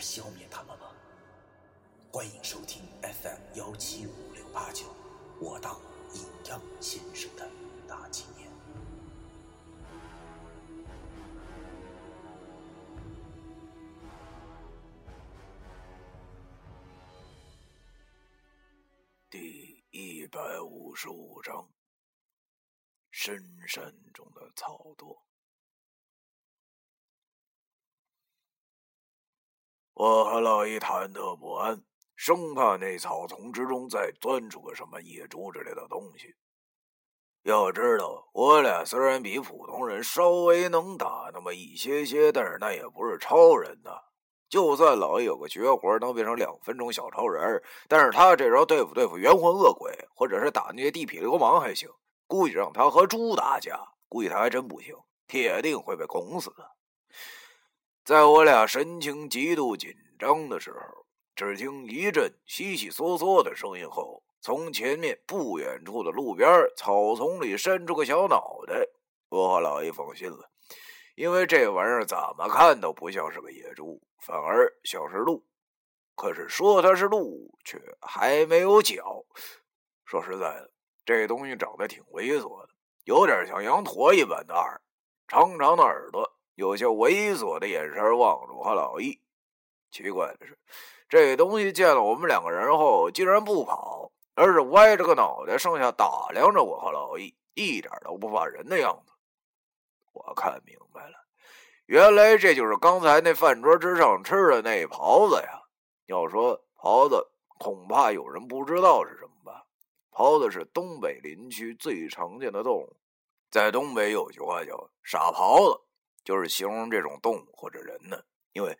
消灭他们吗？欢迎收听 FM 幺七五六八九。我当阴阳先生的大纪念。第一百五十五章：深山中的草垛。我和老姨忐忑不安。生怕那草丛之中再钻出个什么野猪之类的东西。要知道，我俩虽然比普通人稍微能打那么一些些，但是那也不是超人呐。就算老爷有个绝活能变成两分钟小超人，但是他这招对付对付冤魂恶鬼，或者是打那些地痞流氓还行，估计让他和猪打架，估计他还真不行，铁定会被拱死的。在我俩神情极度紧张的时候。只听一阵悉悉嗦嗦的声音后，从前面不远处的路边草丛里伸出个小脑袋。我和老爷放心了，因为这玩意儿怎么看都不像是个野猪，反而像是鹿。可是说它是鹿，却还没有脚。说实在的，这东西长得挺猥琐的，有点像羊驼一般的耳，长长的耳朵，有些猥琐的眼神望着我和老易。奇怪的是。这东西见了我们两个人后，竟然不跑，而是歪着个脑袋上下打量着我和老易，一点都不怕人的样子。我看明白了，原来这就是刚才那饭桌之上吃的那狍子呀。要说狍子，恐怕有人不知道是什么吧？狍子是东北林区最常见的动物，在东北有句话叫“傻狍子”，就是形容这种动物或者人呢，因为。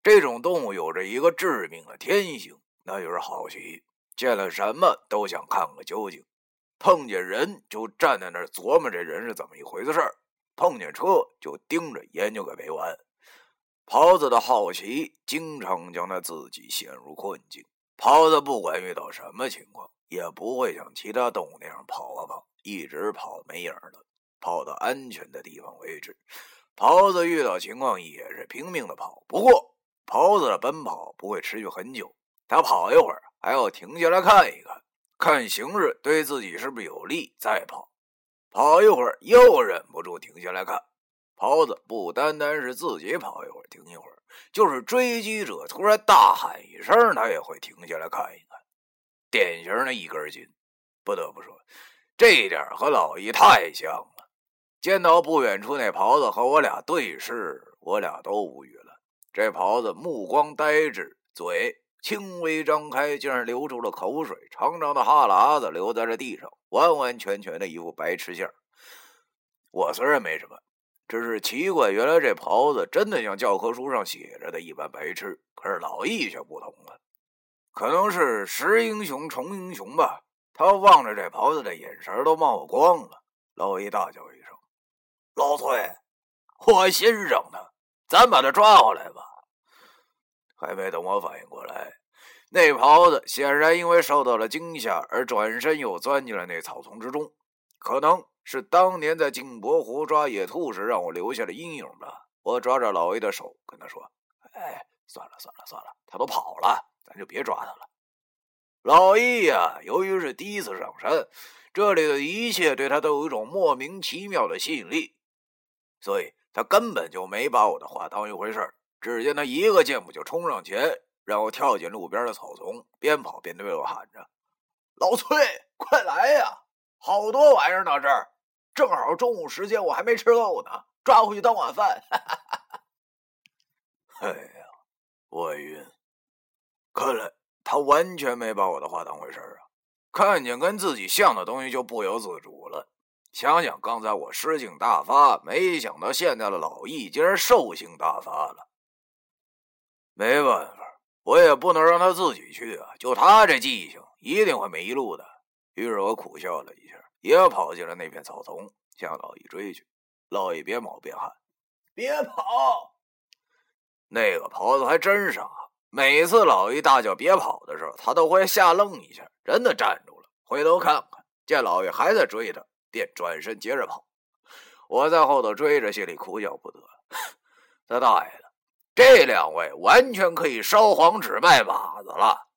这种动物有着一个致命的天性，那就是好奇，见了什么都想看个究竟。碰见人就站在那儿琢磨这人是怎么一回事儿，碰见车就盯着研究个没完。狍子的好奇经常将他自己陷入困境。狍子不管遇到什么情况，也不会像其他动物那样跑啊跑，一直跑没影儿的，跑到安全的地方为止。狍子遇到情况也是拼命的跑，不过。狍子的奔跑不会持续很久，他跑一会儿还要停下来看一看，看形势对自己是不是有利再跑。跑一会儿又忍不住停下来看。狍子不单单是自己跑一会儿停一会儿，就是追击者突然大喊一声，他也会停下来看一看。典型的一根筋。不得不说，这一点和老易太像了。见到不远处那袍子和我俩对视，我俩都无语了。这袍子目光呆滞，嘴轻微张开，竟然流出了口水，长长的哈喇子流在了地上，完完全全的一副白痴相。我虽然没什么，只是奇怪，原来这袍子真的像教科书上写着的一般白痴。可是老易却不同了，可能是识英雄重英雄吧。他望着这袍子的眼神都冒光了。老易大叫一声：“老崔，我欣赏他，咱把他抓回来吧。”还没等我反应过来，那狍子显然因为受到了惊吓而转身又钻进了那草丛之中。可能是当年在镜泊湖抓野兔时让我留下的阴影吧。我抓着老易的手，跟他说：“哎，算了算了算了，他都跑了，咱就别抓他了。”老易呀，由于是第一次上山，这里的一切对他都有一种莫名其妙的吸引力，所以他根本就没把我的话当一回事儿。只见他一个箭步就冲上前，然后跳进路边的草丛，边跑边对我喊着：“老崔，快来呀！好多玩意儿呢，这儿正好中午时间，我还没吃够呢，抓回去当晚饭。”哎呀，我晕！看来他完全没把我的话当回事儿啊！看见跟自己像的东西就不由自主了。想想刚才我诗性大发，没想到现在的老易竟然兽性大发了。没办法，我也不能让他自己去啊！就他这记性，一定会迷路的。于是我苦笑了一下，也跑进了那片草丛，向老易追去。老易边跑边喊：“别跑！”那个狍子还真傻，每次老易大叫“别跑”的时候，他都会吓愣一下，真的站住了，回头看看，见老易还在追他，便转身接着跑。我在后头追着，心里哭笑不得。他大爷的，这两位完全可以烧黄纸卖马子了。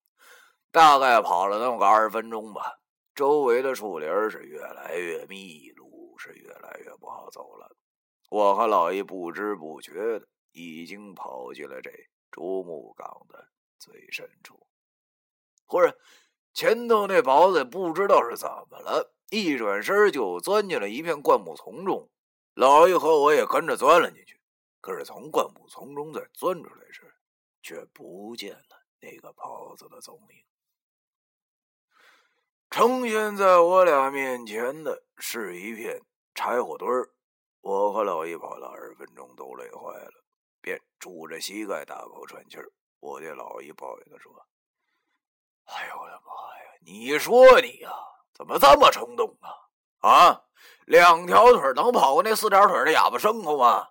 大概跑了那么个二十分钟吧，周围的树林是越来越密，路是越来越不好走了。我和老易不知不觉的已经跑进了这竹木岗的最深处。忽然，前头那雹子不知道是怎么了，一转身就钻进了一片灌木丛中。老易和我也跟着钻了进去，可是从灌木丛中再钻出来时，却不见了那个袍子的踪影。呈现在我俩面前的是一片柴火堆儿。我和老易跑了二十分钟，都累坏了，便拄着膝盖大口喘气儿。我对老易抱怨的说：“哎呦我的妈呀！你说你呀，怎么这么冲动啊？啊！”两条腿能跑过那四条腿的哑巴牲口吗？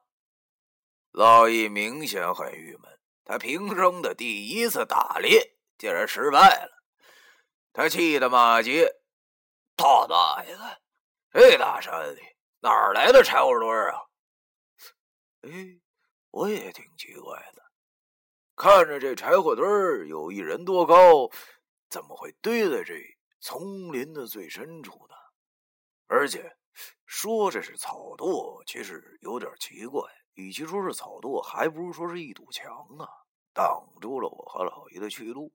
老易明显很郁闷，他平生的第一次打猎竟然失败了，他气得骂街：“他大爷的！这大山里哪来的柴火堆啊？”哎，我也挺奇怪的，看着这柴火堆有一人多高，怎么会堆在这里丛林的最深处呢？而且。说这是草垛，其实有点奇怪。与其说是草垛，还不如说是一堵墙啊，挡住了我和老姨的去路。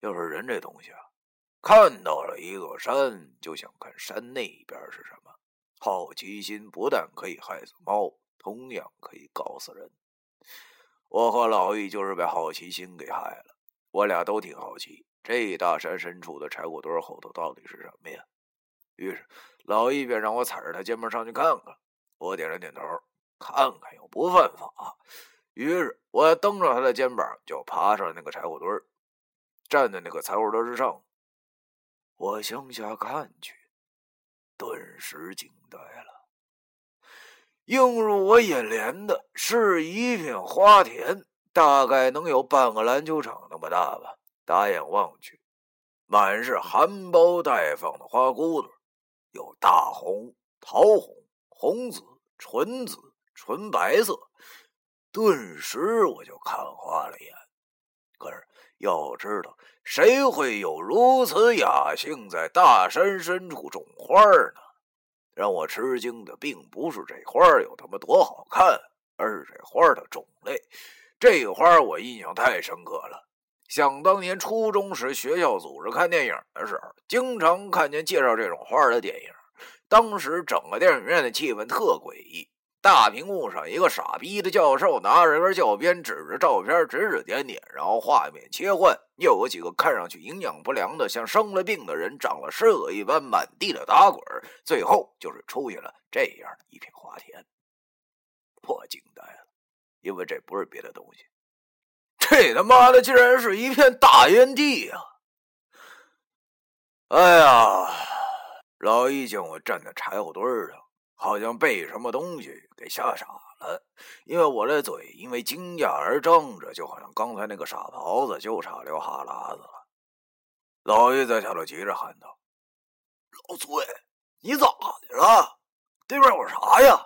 要是人这东西啊，看到了一座山，就想看山那边是什么。好奇心不但可以害死猫，同样可以搞死人。我和老易就是被好奇心给害了。我俩都挺好奇，这大山深处的柴火堆后头到底是什么呀？于是。老易便让我踩着他肩膀上去看看，我点了点头，看看又不犯法。于是我蹬着他的肩膀就爬上了那个柴火堆站在那个柴火堆之上，我向下看去，顿时惊呆了。映入我眼帘的是一片花田，大概能有半个篮球场那么大吧。打眼望去，满是含苞待放的花骨朵。有大红、桃红、红紫、纯紫、纯白色，顿时我就看花了眼。可是要知道，谁会有如此雅兴，在大山深处种花呢？让我吃惊的并不是这花有他妈多好看，而是这花的种类。这花我印象太深刻了。想当年初中时，学校组织看电影的时候，经常看见介绍这种花的电影。当时整个电影院的气氛特诡异，大屏幕上一个傻逼的教授拿着根教鞭，指着照片指指点点，然后画面切换，又有几个看上去营养不良的、像生了病的人，长了虱子一般满地的打滚，最后就是出现了这样的一片花田。我惊呆了，因为这不是别的东西。这他妈的竟然是一片大烟地呀！哎呀，老易见我站在柴火堆上，好像被什么东西给吓傻了，因为我的嘴因为惊讶而张着，就好像刚才那个傻狍子就差流哈喇子了。老易在下头急着喊道：“老崔，你咋的了？对面有啥呀？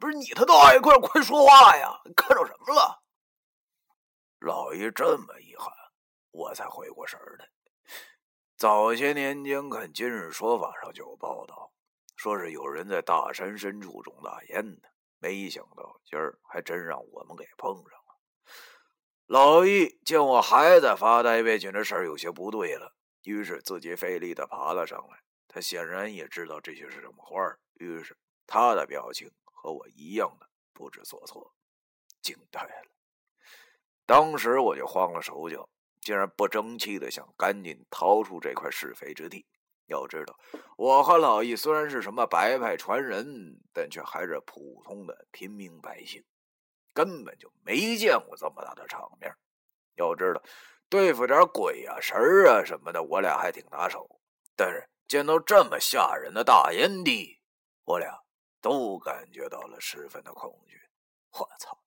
不是你他大爷，快快说话呀！你看着什么了？”老爷这么一喊，我才回过神来。早些年间看《今日说法》上就有报道，说是有人在大山深处种大烟的。没想到今儿还真让我们给碰上了。老易见我还在发呆，便觉得事儿有些不对了，于是自己费力的爬了上来。他显然也知道这些是什么花儿，于是他的表情和我一样的不知所措，惊呆了。当时我就慌了手脚，竟然不争气的想赶紧逃出这块是非之地。要知道，我和老易虽然是什么白派传人，但却还是普通的平民百姓，根本就没见过这么大的场面。要知道，对付点鬼啊、神啊什么的，我俩还挺拿手。但是见到这么吓人的大烟蒂，我俩都感觉到了十分的恐惧。我操！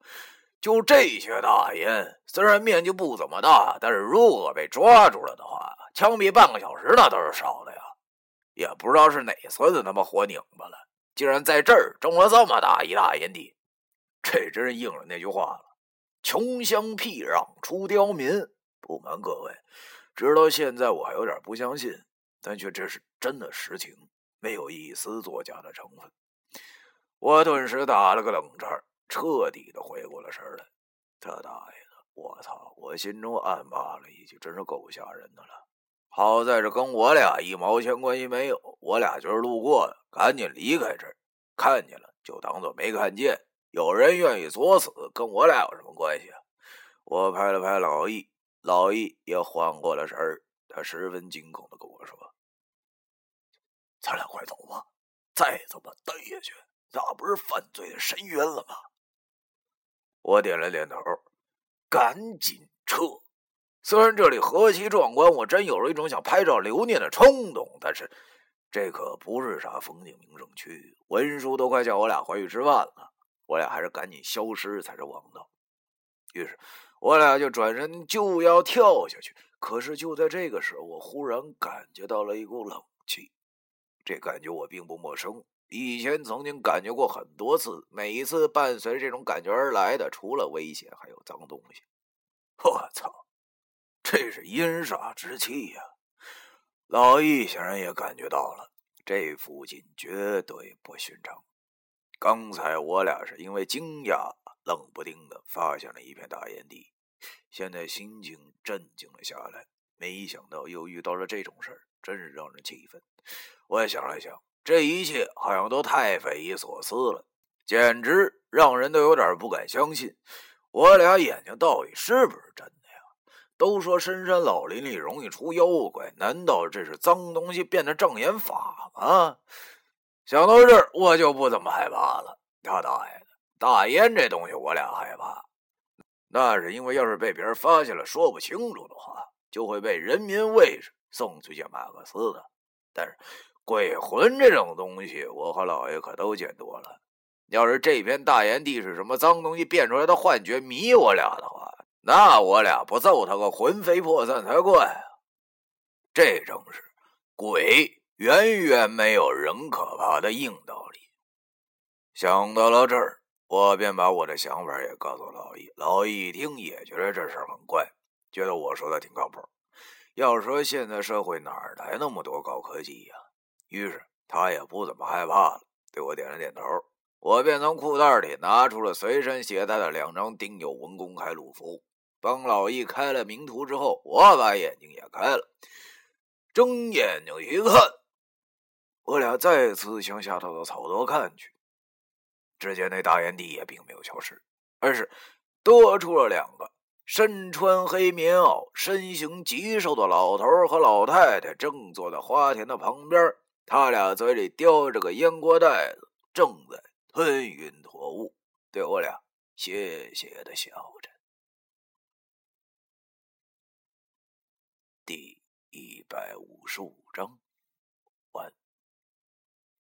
就这些大烟，虽然面积不怎么大，但是如果被抓住了的话，枪毙半个小时那都是少的呀。也不知道是哪孙子他妈活拧巴了，竟然在这儿种了这么大一大烟蒂，这真是应了那句话了：“穷乡僻壤出刁民。”不瞒各位，直到现在我还有点不相信，但却这是真的实情，没有一丝作假的成分。我顿时打了个冷战。彻底的回过了神来，他大爷的！我操！我心中暗骂了一句：“真是够吓人的了。”好在这跟我俩一毛钱关系没有，我俩就是路过的，赶紧离开这儿。看见了就当做没看见。有人愿意作死，跟我俩有什么关系啊？我拍了拍老易，老易也缓过了神儿，他十分惊恐的跟我说：“咱俩快走吧，再这么待下去，那不是犯罪的深渊了吗？”我点了点头，赶紧撤。虽然这里何其壮观，我真有了一种想拍照留念的冲动，但是这可不是啥风景名胜区，文叔都快叫我俩回去吃饭了，我俩还是赶紧消失才是王道。于是，我俩就转身就要跳下去，可是就在这个时候，我忽然感觉到了一股冷气，这感觉我并不陌生。以前曾经感觉过很多次，每一次伴随着这种感觉而来的，除了危险，还有脏东西。我操，这是阴煞之气呀！老易显然也感觉到了，这附近绝对不寻常。刚才我俩是因为惊讶，冷不丁的发现了一片大烟地，现在心情镇静了下来。没想到又遇到了这种事儿，真是让人气愤。我也想了想。这一切好像都太匪夷所思了，简直让人都有点不敢相信。我俩眼睛到底是不是真的呀？都说深山老林里容易出妖怪，难道这是脏东西变的障眼法吗？想到这儿，我就不怎么害怕了。他大爷的，大烟这东西我俩害怕，那是因为要是被别人发现了说不清楚的话，就会被人民卫士送去见马克思的。但是。鬼魂这种东西，我和老爷可都见多了。要是这片大烟蒂是什么脏东西变出来的幻觉迷我俩的话，那我俩不揍他个魂飞魄散才怪啊！这正是鬼远远没有人可怕的硬道理。想到了这儿，我便把我的想法也告诉老易。老易一听也觉得这事很怪，觉得我说的挺靠谱。要说现在社会哪来那么多高科技呀？于是他也不怎么害怕了，对我点了点头。我便从裤袋里拿出了随身携带的两张丁酉文公开路符，帮老易开了名图之后，我把眼睛也开了，睁眼睛一看，我俩再次向下头的草垛看去，只见那大烟蒂也并没有消失，而是多出了两个身穿黑棉袄、身形极瘦的老头和老太太，正坐在花田的旁边。他俩嘴里叼着个烟锅袋子，正在吞云吐雾，对我俩谢谢的笑着。第一百五十五章。